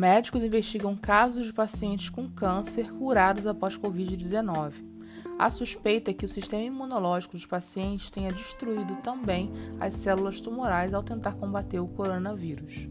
Médicos investigam casos de pacientes com câncer curados após Covid-19. A suspeita é que o sistema imunológico dos pacientes tenha destruído também as células tumorais ao tentar combater o coronavírus.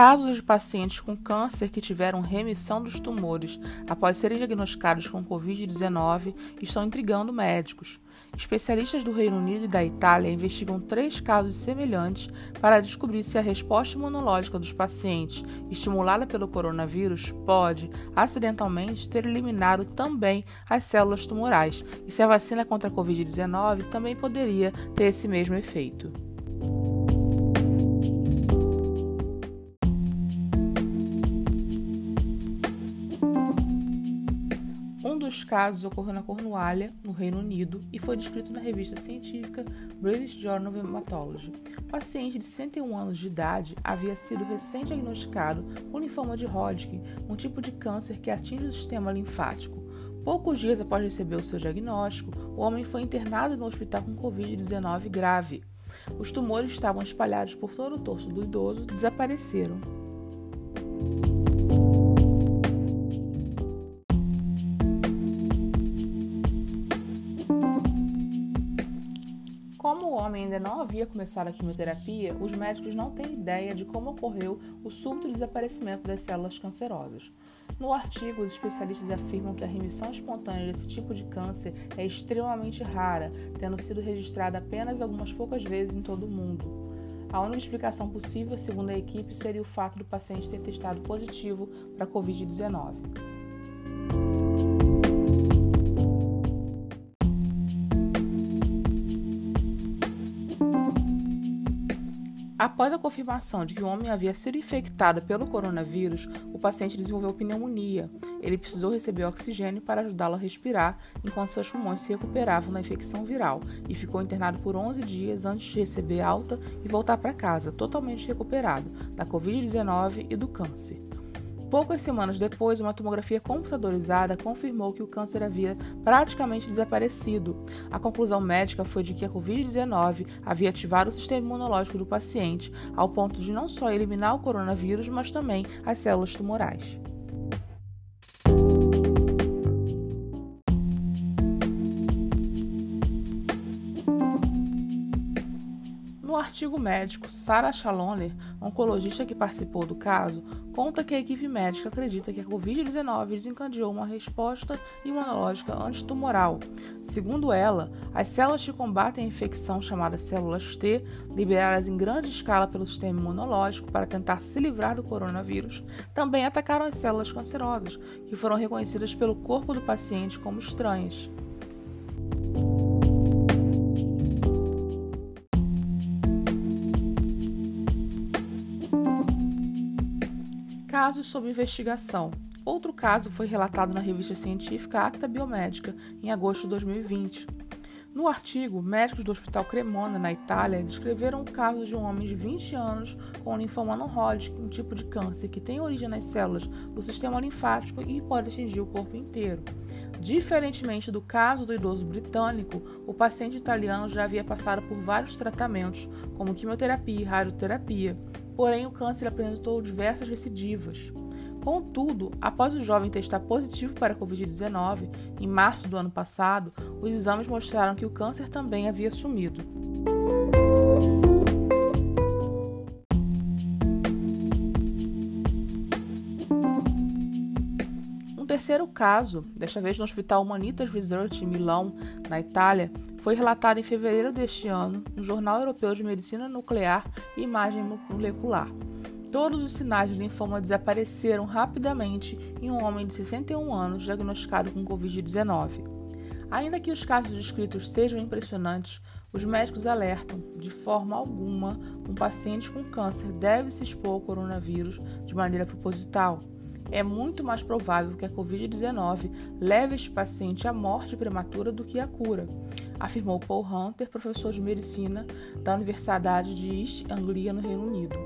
Casos de pacientes com câncer que tiveram remissão dos tumores após serem diagnosticados com Covid-19 estão intrigando médicos. Especialistas do Reino Unido e da Itália investigam três casos semelhantes para descobrir se a resposta imunológica dos pacientes, estimulada pelo coronavírus, pode, acidentalmente, ter eliminado também as células tumorais e se a vacina contra a Covid-19 também poderia ter esse mesmo efeito. Dos casos ocorreu na Cornualha, no Reino Unido, e foi descrito na revista científica British Journal of Hematology. O paciente de 61 anos de idade havia sido recém-diagnosticado com linfoma de Hodgkin, um tipo de câncer que atinge o sistema linfático. Poucos dias após receber o seu diagnóstico, o homem foi internado no hospital com Covid-19 grave. Os tumores estavam espalhados por todo o torso do idoso e desapareceram. Homem ainda não havia começado a quimioterapia, os médicos não têm ideia de como ocorreu o súbito desaparecimento das células cancerosas. No artigo, os especialistas afirmam que a remissão espontânea desse tipo de câncer é extremamente rara, tendo sido registrada apenas algumas poucas vezes em todo o mundo. A única explicação possível, segundo a equipe, seria o fato do paciente ter testado positivo para a Covid-19. Após a confirmação de que o homem havia sido infectado pelo coronavírus, o paciente desenvolveu pneumonia. Ele precisou receber oxigênio para ajudá-lo a respirar enquanto seus pulmões se recuperavam da infecção viral e ficou internado por 11 dias antes de receber alta e voltar para casa, totalmente recuperado da Covid-19 e do câncer. Poucas semanas depois, uma tomografia computadorizada confirmou que o câncer havia praticamente desaparecido. A conclusão médica foi de que a Covid-19 havia ativado o sistema imunológico do paciente, ao ponto de não só eliminar o coronavírus, mas também as células tumorais. Artigo médico, Sarah Challoner, oncologista que participou do caso, conta que a equipe médica acredita que a Covid-19 desencadeou uma resposta imunológica antitumoral. Segundo ela, as células que combatem a infecção chamadas células T, liberadas em grande escala pelo sistema imunológico para tentar se livrar do coronavírus, também atacaram as células cancerosas, que foram reconhecidas pelo corpo do paciente como estranhas. Casos sob investigação. Outro caso foi relatado na revista científica Acta Biomédica em agosto de 2020. No artigo, médicos do Hospital Cremona, na Itália, descreveram o caso de um homem de 20 anos com linfoma não Hodgkin, um tipo de câncer que tem origem nas células do sistema linfático e pode atingir o corpo inteiro. Diferentemente do caso do idoso britânico, o paciente italiano já havia passado por vários tratamentos, como quimioterapia e radioterapia, porém o câncer apresentou diversas recidivas. Contudo, após o jovem testar positivo para a Covid-19 em março do ano passado, os exames mostraram que o câncer também havia sumido. Terceiro caso, desta vez no Hospital Humanitas Research em Milão, na Itália, foi relatado em fevereiro deste ano no Jornal Europeu de Medicina Nuclear e Imagem Molecular. Todos os sinais de linfoma desapareceram rapidamente em um homem de 61 anos diagnosticado com Covid-19. Ainda que os casos descritos sejam impressionantes, os médicos alertam, de forma alguma, um paciente com câncer deve se expor ao coronavírus de maneira proposital é muito mais provável que a Covid-19 leve este paciente à morte prematura do que à cura, afirmou Paul Hunter, professor de medicina da Universidade de East Anglia, no Reino Unido.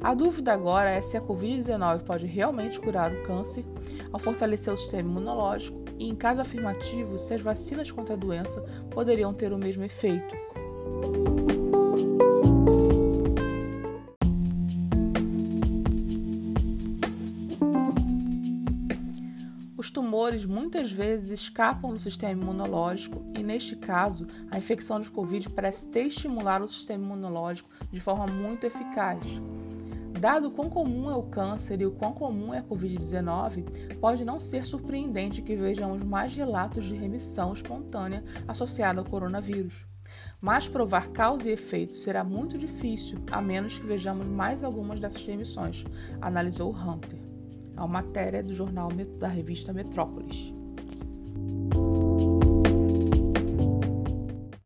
A dúvida agora é se a Covid-19 pode realmente curar o câncer ao fortalecer o sistema imunológico e, em caso afirmativo, se as vacinas contra a doença poderiam ter o mesmo efeito. Tumores muitas vezes escapam do sistema imunológico e, neste caso, a infecção de Covid parece ter estimulado o sistema imunológico de forma muito eficaz. Dado quão comum é o câncer e o quão comum é a Covid-19, pode não ser surpreendente que vejamos mais relatos de remissão espontânea associada ao coronavírus. Mas provar causa e efeito será muito difícil, a menos que vejamos mais algumas dessas remissões, analisou Hunter a matéria do jornal da revista Metrópolis.